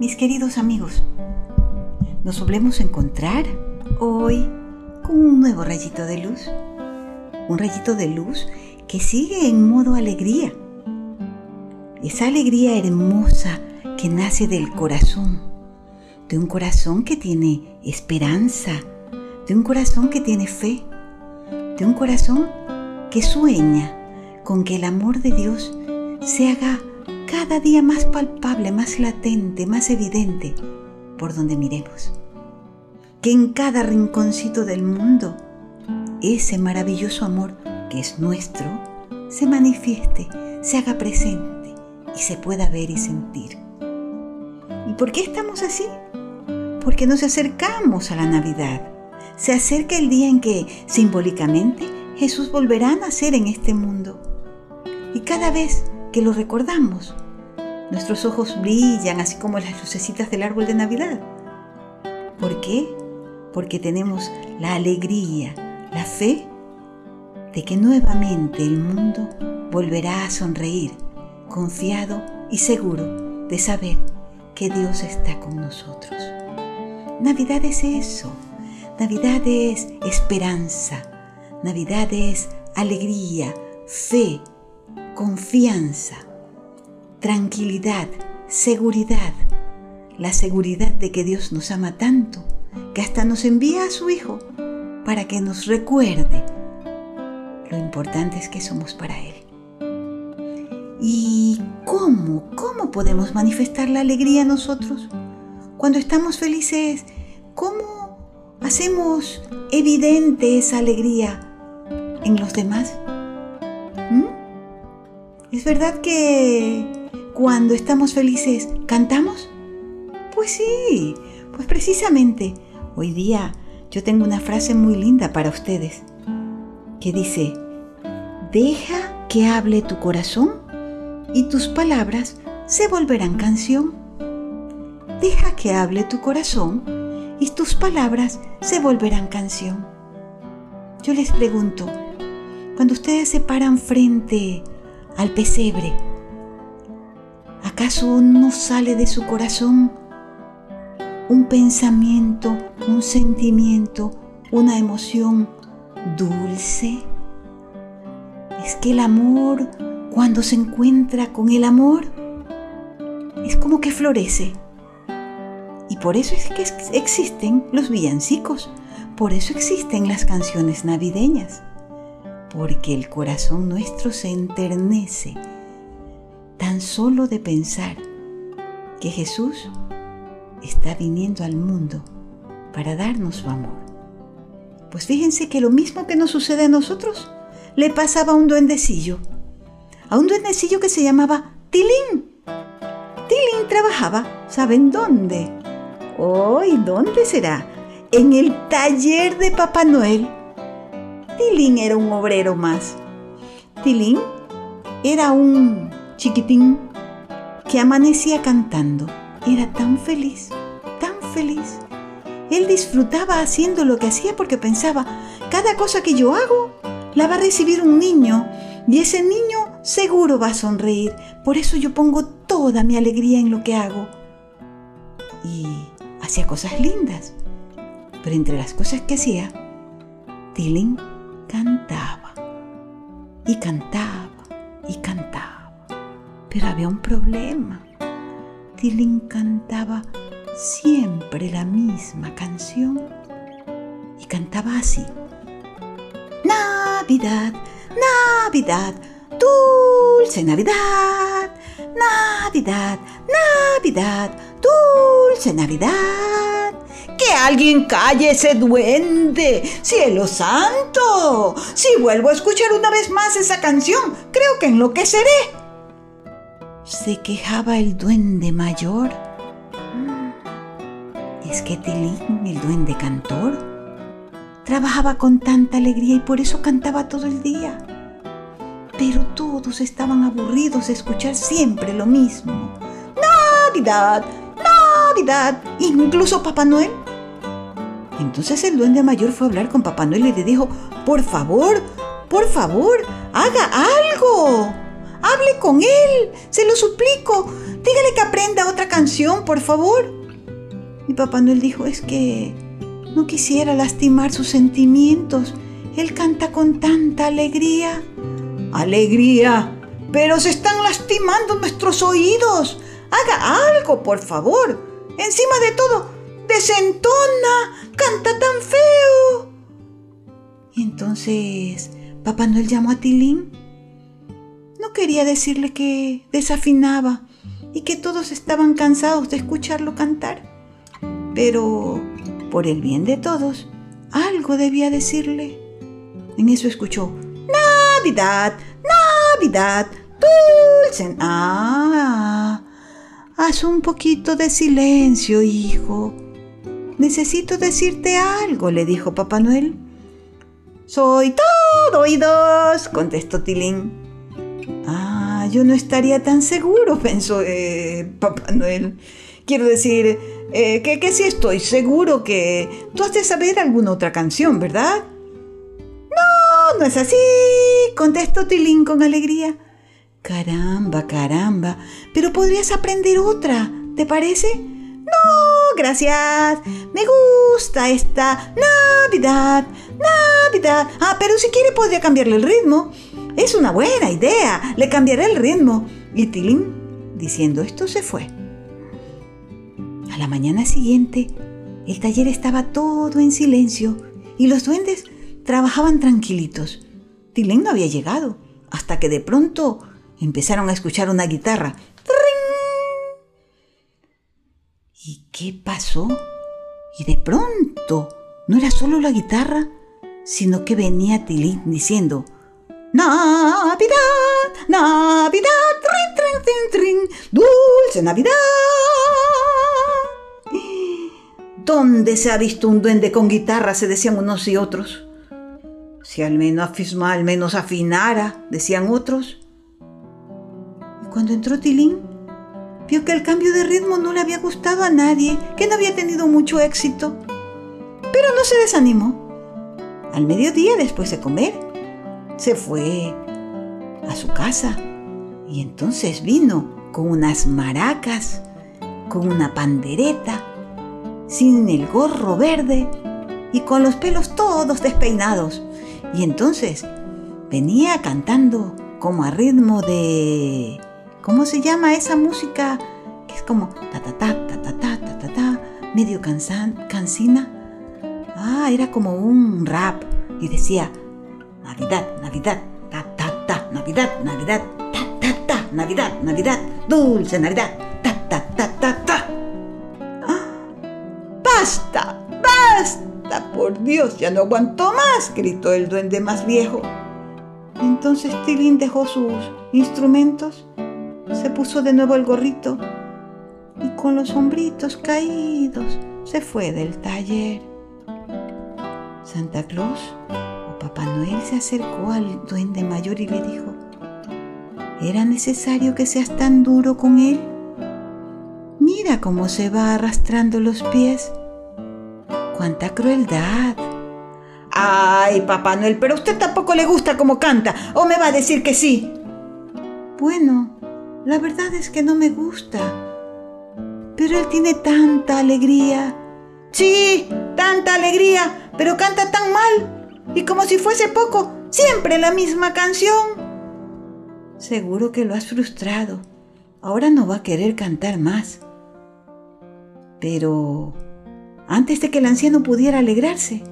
mis queridos amigos. Nos volvemos a encontrar hoy con un nuevo rayito de luz. Un rayito de luz que sigue en modo alegría. Esa alegría hermosa que nace del corazón. De un corazón que tiene esperanza. De un corazón que tiene fe. De un corazón que sueña con que el amor de Dios se haga cada día más palpable, más latente, más evidente por donde miremos. Que en cada rinconcito del mundo ese maravilloso amor que es nuestro se manifieste, se haga presente y se pueda ver y sentir. ¿Y por qué estamos así? Porque nos acercamos a la Navidad. Se acerca el día en que simbólicamente Jesús volverá a nacer en este mundo. Y cada vez que lo recordamos, nuestros ojos brillan así como las lucecitas del árbol de Navidad. ¿Por qué? Porque tenemos la alegría, la fe de que nuevamente el mundo volverá a sonreír, confiado y seguro de saber que Dios está con nosotros. Navidad es eso. Navidad es esperanza. Navidad es alegría, fe, confianza, tranquilidad, seguridad, la seguridad de que Dios nos ama tanto que hasta nos envía a su Hijo para que nos recuerde lo importante es que somos para Él. ¿Y cómo? ¿Cómo podemos manifestar la alegría nosotros? Cuando estamos felices, ¿cómo hacemos evidente esa alegría en los demás? ¿Es verdad que cuando estamos felices cantamos? Pues sí, pues precisamente hoy día yo tengo una frase muy linda para ustedes que dice, deja que hable tu corazón y tus palabras se volverán canción. Deja que hable tu corazón y tus palabras se volverán canción. Yo les pregunto, cuando ustedes se paran frente al pesebre. ¿Acaso no sale de su corazón un pensamiento, un sentimiento, una emoción dulce? Es que el amor, cuando se encuentra con el amor, es como que florece. Y por eso es que existen los villancicos, por eso existen las canciones navideñas porque el corazón nuestro se enternece tan solo de pensar que Jesús está viniendo al mundo para darnos su amor. Pues fíjense que lo mismo que nos sucede a nosotros le pasaba a un duendecillo, a un duendecillo que se llamaba Tilín. Tilín trabajaba, ¿saben dónde? Hoy, ¿dónde será? En el taller de Papá Noel Tilín era un obrero más. Tilín era un chiquitín que amanecía cantando. Era tan feliz, tan feliz. Él disfrutaba haciendo lo que hacía porque pensaba, cada cosa que yo hago la va a recibir un niño y ese niño seguro va a sonreír. Por eso yo pongo toda mi alegría en lo que hago. Y hacía cosas lindas. Pero entre las cosas que hacía, Tilín cantaba y cantaba y cantaba. Pero había un problema. Tilín cantaba siempre la misma canción y cantaba así. Navidad, Navidad, dulce Navidad, Navidad, Navidad, dulce Navidad que alguien calle ese duende. Cielo santo. Si vuelvo a escuchar una vez más esa canción, creo que enloqueceré. Se quejaba el duende mayor. Es que Tilín, el duende cantor, trabajaba con tanta alegría y por eso cantaba todo el día. Pero todos estaban aburridos de escuchar siempre lo mismo. Navidad, Navidad, incluso Papá Noel entonces el duende mayor fue a hablar con Papá Noel y le dijo, por favor, por favor, haga algo. Hable con él, se lo suplico. Dígale que aprenda otra canción, por favor. Y Papá Noel dijo, es que no quisiera lastimar sus sentimientos. Él canta con tanta alegría. Alegría, pero se están lastimando nuestros oídos. Haga algo, por favor. Encima de todo, desentona, canta tan feo. Y entonces Papá Noel llamó a Tilín. No quería decirle que desafinaba y que todos estaban cansados de escucharlo cantar. Pero, por el bien de todos, algo debía decirle. En eso escuchó, Navidad, Navidad, dulce. Ah, haz un poquito de silencio, hijo. Necesito decirte algo, le dijo Papá Noel. Soy todo oídos, contestó Tilín. Ah, yo no estaría tan seguro, pensó eh, Papá Noel. Quiero decir, eh, que, que sí estoy seguro que tú has de saber alguna otra canción, ¿verdad? No, es así, contestó Tilín con alegría. Caramba, caramba, pero podrías aprender otra, ¿te parece? No, gracias. Me gusta esta Navidad, Navidad. Ah, pero si quiere podría cambiarle el ritmo. Es una buena idea. Le cambiaré el ritmo. Y Tilín, diciendo esto, se fue. A la mañana siguiente, el taller estaba todo en silencio y los duendes trabajaban tranquilitos. Tilín no había llegado, hasta que de pronto empezaron a escuchar una guitarra. ¿Y qué pasó? Y de pronto no era solo la guitarra, sino que venía Tilín diciendo, Navidad, Navidad, trin, trin, trin, trin, dulce Navidad. ¿Dónde se ha visto un duende con guitarra? se decían unos y otros. Si al menos, al menos afinara, decían otros. Y cuando entró Tilín, vio que el cambio de ritmo no le había gustado a nadie, que no había tenido mucho éxito. Pero no se desanimó. Al mediodía, después de comer, se fue a su casa y entonces vino con unas maracas, con una pandereta, sin el gorro verde y con los pelos todos despeinados. Y entonces venía cantando como a ritmo de ¿Cómo se llama esa música? Que es como ta ta ta ta ta ta ta ta, ta medio cansan, cansina. Ah, era como un rap y decía Navidad, Navidad, ta ta ta, Navidad, Navidad, ta ta ta, Navidad, Navidad, dulce Navidad, ta ta ta ta Dios, ya no aguanto más, gritó el duende más viejo. Entonces Tilín dejó sus instrumentos se puso de nuevo el gorrito y con los hombritos caídos se fue del taller. Santa Claus o Papá Noel se acercó al duende mayor y le dijo, ¿era necesario que seas tan duro con él? Mira cómo se va arrastrando los pies. ¡Cuánta crueldad! Ay, Papá Noel, pero a usted tampoco le gusta cómo canta, o me va a decir que sí. Bueno, la verdad es que no me gusta. Pero él tiene tanta alegría. Sí, tanta alegría, pero canta tan mal. Y como si fuese poco, siempre la misma canción. Seguro que lo has frustrado. Ahora no va a querer cantar más. Pero antes de que el anciano pudiera alegrarse,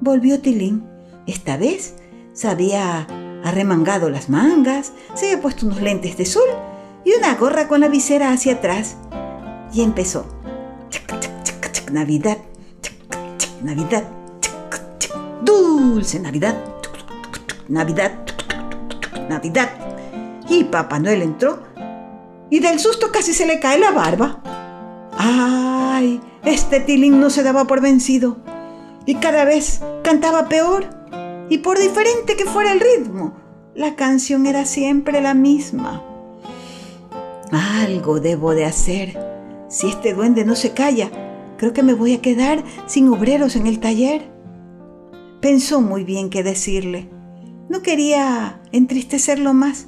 volvió Tilín. Esta vez sabía arremangado las mangas, se había puesto unos lentes de sol y una gorra con la visera hacia atrás. Y empezó. Navidad, Navidad, dulce Navidad, Navidad, Navidad. Y Papá Noel entró y del susto casi se le cae la barba. ¡Ay! Este tilín no se daba por vencido y cada vez cantaba peor y por diferente que fuera el ritmo, la canción era siempre la misma. Algo debo de hacer. Si este duende no se calla, creo que me voy a quedar sin obreros en el taller. Pensó muy bien qué decirle. No quería entristecerlo más,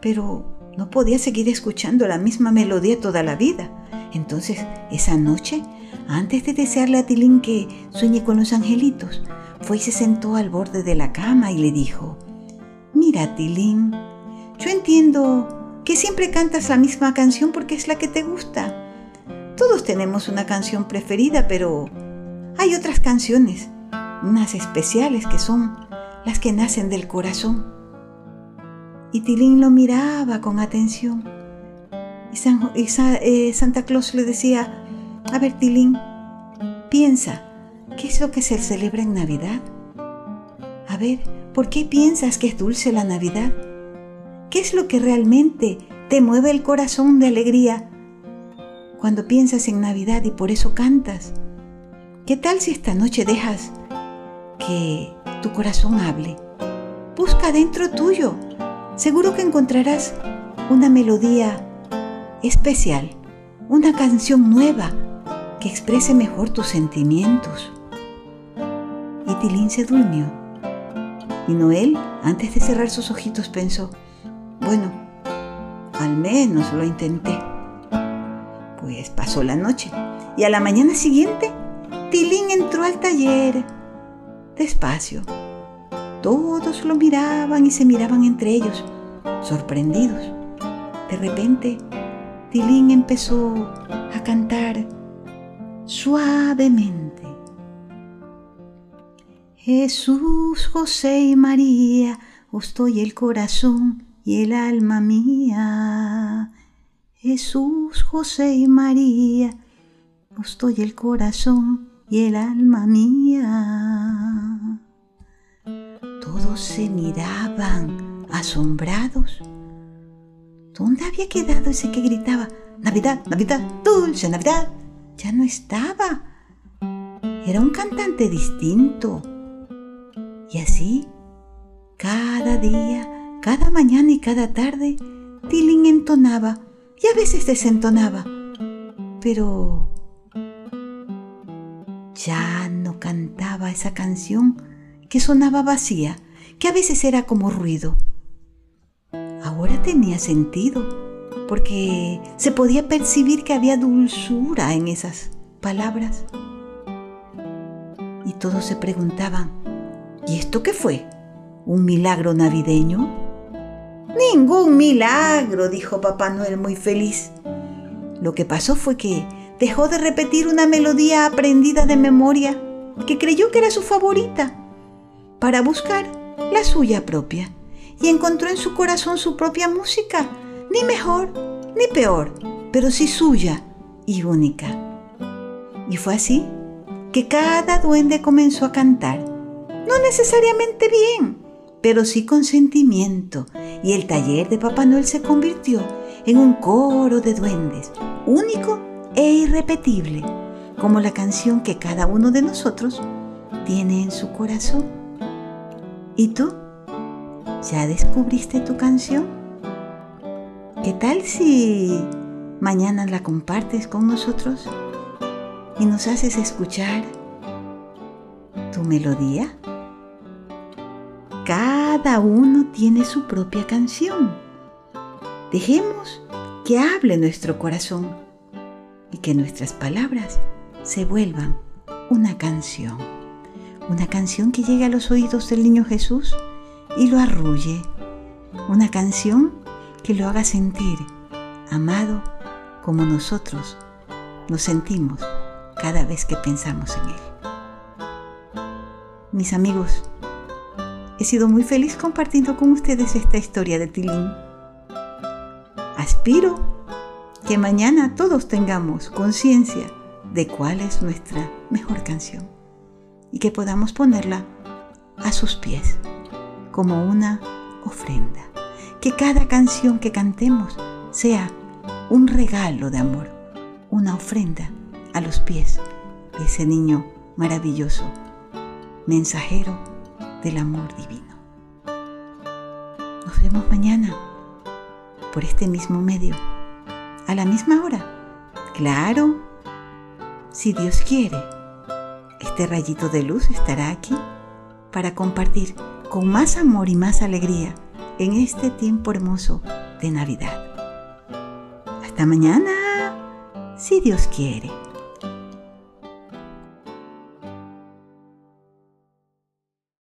pero no podía seguir escuchando la misma melodía toda la vida. Entonces, esa noche, antes de desearle a Tilín que sueñe con los angelitos, fue y se sentó al borde de la cama y le dijo, Mira, Tilín, yo entiendo que siempre cantas la misma canción porque es la que te gusta. Todos tenemos una canción preferida, pero hay otras canciones, unas especiales que son las que nacen del corazón. Y Tilín lo miraba con atención. Y, eh, Santa Claus le decía, a ver Tilín, piensa, ¿qué es lo que se celebra en Navidad? A ver, ¿por qué piensas que es dulce la Navidad? ¿Qué es lo que realmente te mueve el corazón de alegría cuando piensas en Navidad y por eso cantas? ¿Qué tal si esta noche dejas que tu corazón hable? Busca dentro tuyo seguro que encontrarás una melodía especial, una canción nueva que exprese mejor tus sentimientos. Y Tilín se durmió. Y Noel, antes de cerrar sus ojitos, pensó, bueno, al menos lo intenté. Pues pasó la noche y a la mañana siguiente, Tilín entró al taller despacio todos lo miraban y se miraban entre ellos, sorprendidos. De repente, Tilín empezó a cantar suavemente. Jesús, José y María, os estoy el corazón y el alma mía. Jesús, José y María, os estoy el corazón y el alma mía se miraban asombrados. ¿Dónde había quedado ese que gritaba, Navidad, Navidad, dulce Navidad? Ya no estaba. Era un cantante distinto. Y así, cada día, cada mañana y cada tarde, Tilling entonaba y a veces desentonaba. Pero ya no cantaba esa canción que sonaba vacía que a veces era como ruido. Tenía sentido, porque se podía percibir que había dulzura en esas palabras. Y todos se preguntaban, ¿y esto qué fue? ¿Un milagro navideño? Ningún milagro, dijo Papá Noel muy feliz. Lo que pasó fue que dejó de repetir una melodía aprendida de memoria que creyó que era su favorita para buscar la suya propia, y encontró en su corazón su propia música, ni mejor ni peor, pero sí suya y única. Y fue así que cada duende comenzó a cantar, no necesariamente bien, pero sí con sentimiento, y el taller de Papá Noel se convirtió en un coro de duendes, único e irrepetible, como la canción que cada uno de nosotros tiene en su corazón. ¿Y tú? ¿Ya descubriste tu canción? ¿Qué tal si mañana la compartes con nosotros y nos haces escuchar tu melodía? Cada uno tiene su propia canción. Dejemos que hable nuestro corazón y que nuestras palabras se vuelvan una canción una canción que llegue a los oídos del niño Jesús y lo arrulle, una canción que lo haga sentir amado como nosotros nos sentimos cada vez que pensamos en Él. Mis amigos, he sido muy feliz compartiendo con ustedes esta historia de Tilín. Aspiro que mañana todos tengamos conciencia de cuál es nuestra mejor canción y que podamos ponerla a sus pies como una ofrenda. Que cada canción que cantemos sea un regalo de amor, una ofrenda a los pies de ese niño maravilloso, mensajero del amor divino. Nos vemos mañana por este mismo medio, a la misma hora. Claro, si Dios quiere este rayito de luz estará aquí para compartir con más amor y más alegría en este tiempo hermoso de Navidad. Hasta mañana, si Dios quiere.